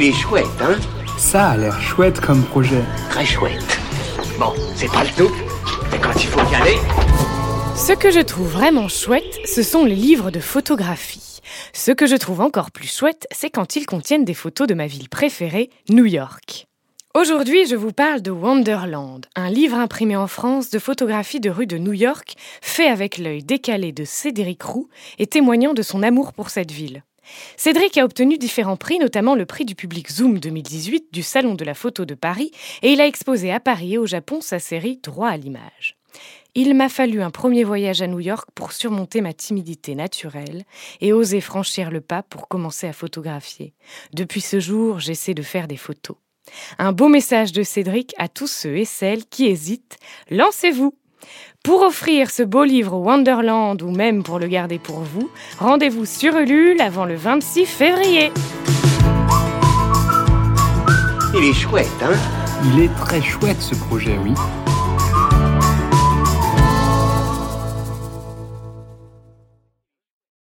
Il est chouette, hein Ça a l'air chouette comme projet. Très chouette. Bon, c'est pas le tout, mais quand il faut y aller... Ce que je trouve vraiment chouette, ce sont les livres de photographie. Ce que je trouve encore plus chouette, c'est quand ils contiennent des photos de ma ville préférée, New York. Aujourd'hui, je vous parle de Wonderland, un livre imprimé en France de photographies de rues de New York, fait avec l'œil décalé de Cédric Roux et témoignant de son amour pour cette ville. Cédric a obtenu différents prix, notamment le prix du public Zoom 2018 du Salon de la photo de Paris, et il a exposé à Paris et au Japon sa série Droit à l'image. Il m'a fallu un premier voyage à New York pour surmonter ma timidité naturelle et oser franchir le pas pour commencer à photographier. Depuis ce jour, j'essaie de faire des photos. Un beau message de Cédric à tous ceux et celles qui hésitent. Lancez-vous Pour offrir ce beau livre Wonderland ou même pour le garder pour vous, rendez-vous sur Ulule avant le 26 février. Il est chouette, hein? Il est très chouette ce projet, oui.